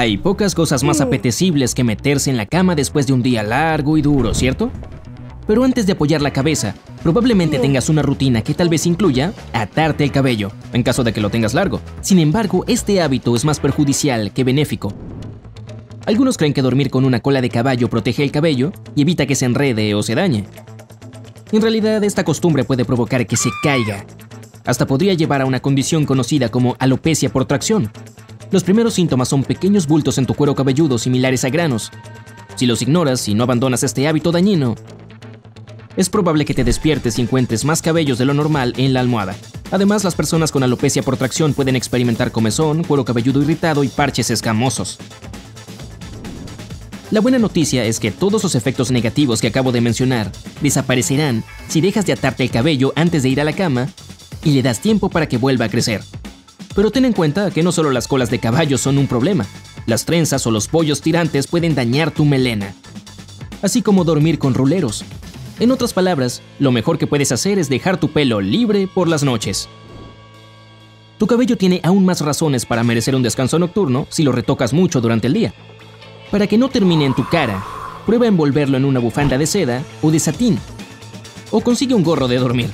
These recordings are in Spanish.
Hay pocas cosas más apetecibles que meterse en la cama después de un día largo y duro, ¿cierto? Pero antes de apoyar la cabeza, probablemente tengas una rutina que tal vez incluya atarte el cabello, en caso de que lo tengas largo. Sin embargo, este hábito es más perjudicial que benéfico. Algunos creen que dormir con una cola de caballo protege el cabello y evita que se enrede o se dañe. En realidad, esta costumbre puede provocar que se caiga. Hasta podría llevar a una condición conocida como alopecia por tracción. Los primeros síntomas son pequeños bultos en tu cuero cabelludo similares a granos. Si los ignoras y no abandonas este hábito dañino, es probable que te despiertes y encuentres más cabellos de lo normal en la almohada. Además, las personas con alopecia por tracción pueden experimentar comezón, cuero cabelludo irritado y parches escamosos. La buena noticia es que todos los efectos negativos que acabo de mencionar desaparecerán si dejas de atarte el cabello antes de ir a la cama y le das tiempo para que vuelva a crecer. Pero ten en cuenta que no solo las colas de caballo son un problema, las trenzas o los pollos tirantes pueden dañar tu melena, así como dormir con ruleros. En otras palabras, lo mejor que puedes hacer es dejar tu pelo libre por las noches. Tu cabello tiene aún más razones para merecer un descanso nocturno si lo retocas mucho durante el día. Para que no termine en tu cara, prueba envolverlo en una bufanda de seda o de satín. O consigue un gorro de dormir.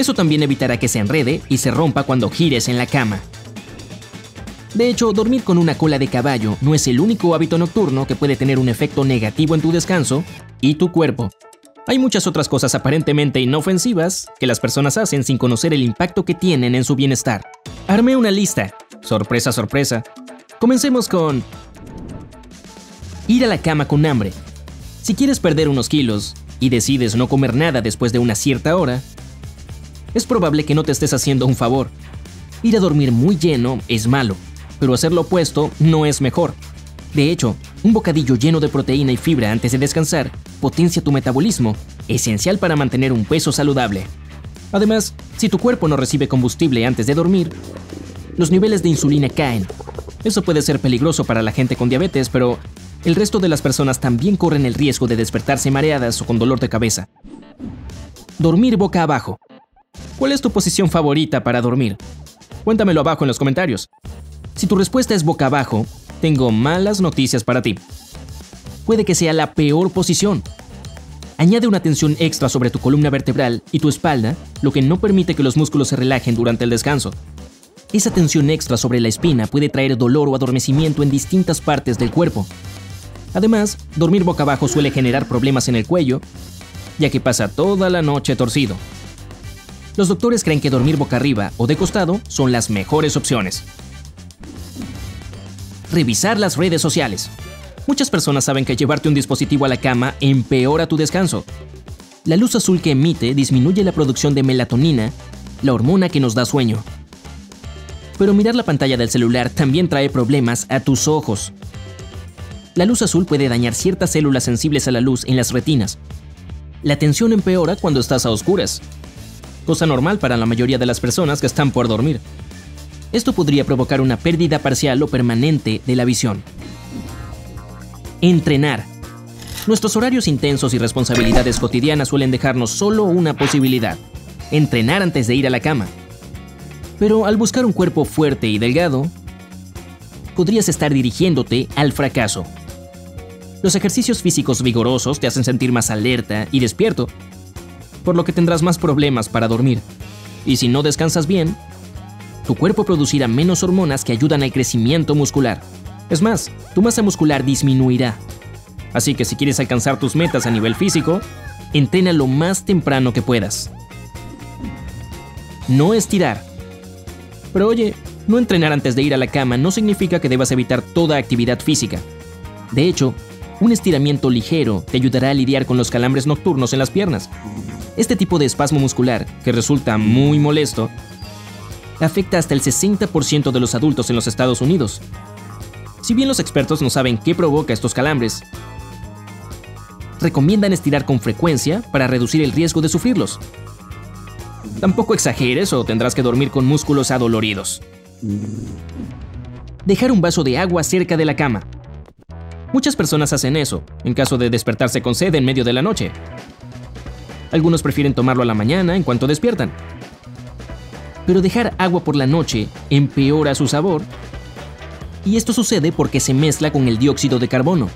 Eso también evitará que se enrede y se rompa cuando gires en la cama. De hecho, dormir con una cola de caballo no es el único hábito nocturno que puede tener un efecto negativo en tu descanso y tu cuerpo. Hay muchas otras cosas aparentemente inofensivas que las personas hacen sin conocer el impacto que tienen en su bienestar. Armé una lista. Sorpresa, sorpresa. Comencemos con... Ir a la cama con hambre. Si quieres perder unos kilos y decides no comer nada después de una cierta hora, es probable que no te estés haciendo un favor. Ir a dormir muy lleno es malo, pero hacer lo opuesto no es mejor. De hecho, un bocadillo lleno de proteína y fibra antes de descansar potencia tu metabolismo, esencial para mantener un peso saludable. Además, si tu cuerpo no recibe combustible antes de dormir, los niveles de insulina caen. Eso puede ser peligroso para la gente con diabetes, pero el resto de las personas también corren el riesgo de despertarse mareadas o con dolor de cabeza. Dormir boca abajo. ¿Cuál es tu posición favorita para dormir? Cuéntamelo abajo en los comentarios. Si tu respuesta es boca abajo, tengo malas noticias para ti. Puede que sea la peor posición. Añade una tensión extra sobre tu columna vertebral y tu espalda, lo que no permite que los músculos se relajen durante el descanso. Esa tensión extra sobre la espina puede traer dolor o adormecimiento en distintas partes del cuerpo. Además, dormir boca abajo suele generar problemas en el cuello, ya que pasa toda la noche torcido. Los doctores creen que dormir boca arriba o de costado son las mejores opciones revisar las redes sociales. Muchas personas saben que llevarte un dispositivo a la cama empeora tu descanso. La luz azul que emite disminuye la producción de melatonina, la hormona que nos da sueño. Pero mirar la pantalla del celular también trae problemas a tus ojos. La luz azul puede dañar ciertas células sensibles a la luz en las retinas. La tensión empeora cuando estás a oscuras, cosa normal para la mayoría de las personas que están por dormir. Esto podría provocar una pérdida parcial o permanente de la visión. Entrenar. Nuestros horarios intensos y responsabilidades cotidianas suelen dejarnos solo una posibilidad, entrenar antes de ir a la cama. Pero al buscar un cuerpo fuerte y delgado, podrías estar dirigiéndote al fracaso. Los ejercicios físicos vigorosos te hacen sentir más alerta y despierto, por lo que tendrás más problemas para dormir. Y si no descansas bien, tu cuerpo producirá menos hormonas que ayudan al crecimiento muscular. Es más, tu masa muscular disminuirá. Así que si quieres alcanzar tus metas a nivel físico, entrena lo más temprano que puedas. No estirar. Pero oye, no entrenar antes de ir a la cama no significa que debas evitar toda actividad física. De hecho, un estiramiento ligero te ayudará a lidiar con los calambres nocturnos en las piernas. Este tipo de espasmo muscular, que resulta muy molesto, afecta hasta el 60% de los adultos en los Estados Unidos. Si bien los expertos no saben qué provoca estos calambres, recomiendan estirar con frecuencia para reducir el riesgo de sufrirlos. Tampoco exageres o tendrás que dormir con músculos adoloridos. Dejar un vaso de agua cerca de la cama. Muchas personas hacen eso, en caso de despertarse con sed en medio de la noche. Algunos prefieren tomarlo a la mañana en cuanto despiertan, pero dejar agua por la noche empeora su sabor Y esto sucede porque se mezcla con el dióxido de carbono.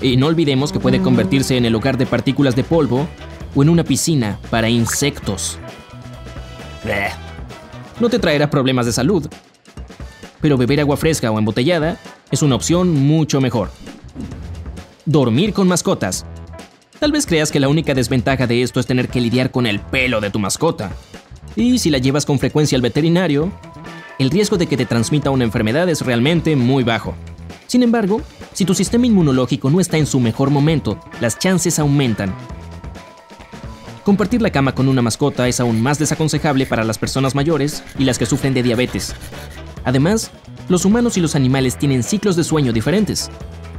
Y no olvidemos que puede convertirse en el hogar de partículas de polvo o en una piscina para insectos. No te traerá problemas de salud, pero beber agua fresca o embotellada es una opción mucho mejor. Dormir con mascotas. Tal vez creas que la única desventaja de esto es tener que lidiar con el pelo de tu mascota. Y si la llevas con frecuencia al veterinario, el riesgo de que te transmita una enfermedad es realmente muy bajo. Sin embargo, si tu sistema inmunológico no está en su mejor momento, las chances aumentan. Compartir la cama con una mascota es aún más desaconsejable para las personas mayores y las que sufren de diabetes. Además, los humanos y los animales tienen ciclos de sueño diferentes.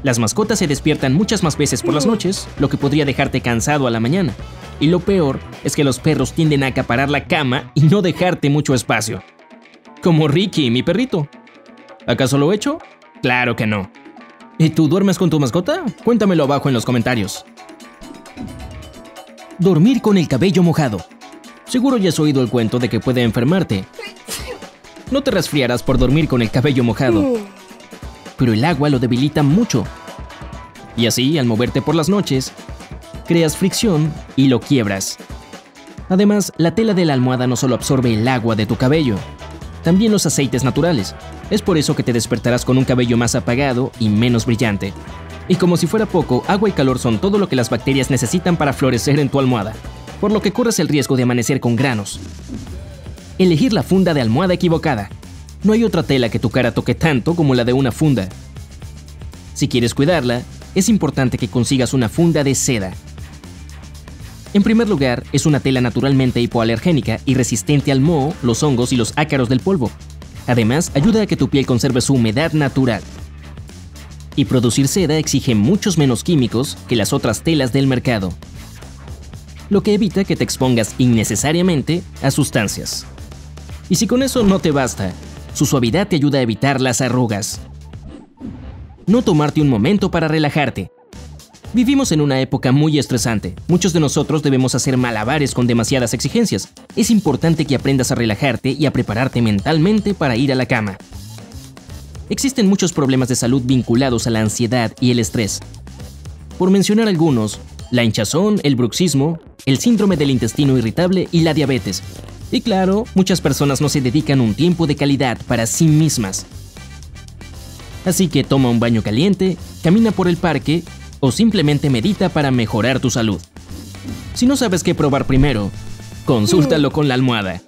Las mascotas se despiertan muchas más veces por las noches, lo que podría dejarte cansado a la mañana. Y lo peor es que los perros tienden a acaparar la cama y no dejarte mucho espacio. Como Ricky, mi perrito. ¿Acaso lo he hecho? Claro que no. ¿Y tú duermes con tu mascota? Cuéntamelo abajo en los comentarios. Dormir con el cabello mojado. Seguro ya has oído el cuento de que puede enfermarte. No te resfriarás por dormir con el cabello mojado, pero el agua lo debilita mucho. Y así, al moverte por las noches, creas fricción y lo quiebras. Además, la tela de la almohada no solo absorbe el agua de tu cabello, también los aceites naturales. Es por eso que te despertarás con un cabello más apagado y menos brillante. Y como si fuera poco, agua y calor son todo lo que las bacterias necesitan para florecer en tu almohada, por lo que corres el riesgo de amanecer con granos. Elegir la funda de almohada equivocada. No hay otra tela que tu cara toque tanto como la de una funda. Si quieres cuidarla, es importante que consigas una funda de seda. En primer lugar, es una tela naturalmente hipoalergénica y resistente al moho, los hongos y los ácaros del polvo. Además, ayuda a que tu piel conserve su humedad natural. Y producir seda exige muchos menos químicos que las otras telas del mercado, lo que evita que te expongas innecesariamente a sustancias. Y si con eso no te basta, su suavidad te ayuda a evitar las arrugas. No tomarte un momento para relajarte. Vivimos en una época muy estresante. Muchos de nosotros debemos hacer malabares con demasiadas exigencias. Es importante que aprendas a relajarte y a prepararte mentalmente para ir a la cama. Existen muchos problemas de salud vinculados a la ansiedad y el estrés. Por mencionar algunos, la hinchazón, el bruxismo, el síndrome del intestino irritable y la diabetes. Y claro, muchas personas no se dedican un tiempo de calidad para sí mismas. Así que toma un baño caliente, camina por el parque o simplemente medita para mejorar tu salud. Si no sabes qué probar primero, consúltalo con la almohada.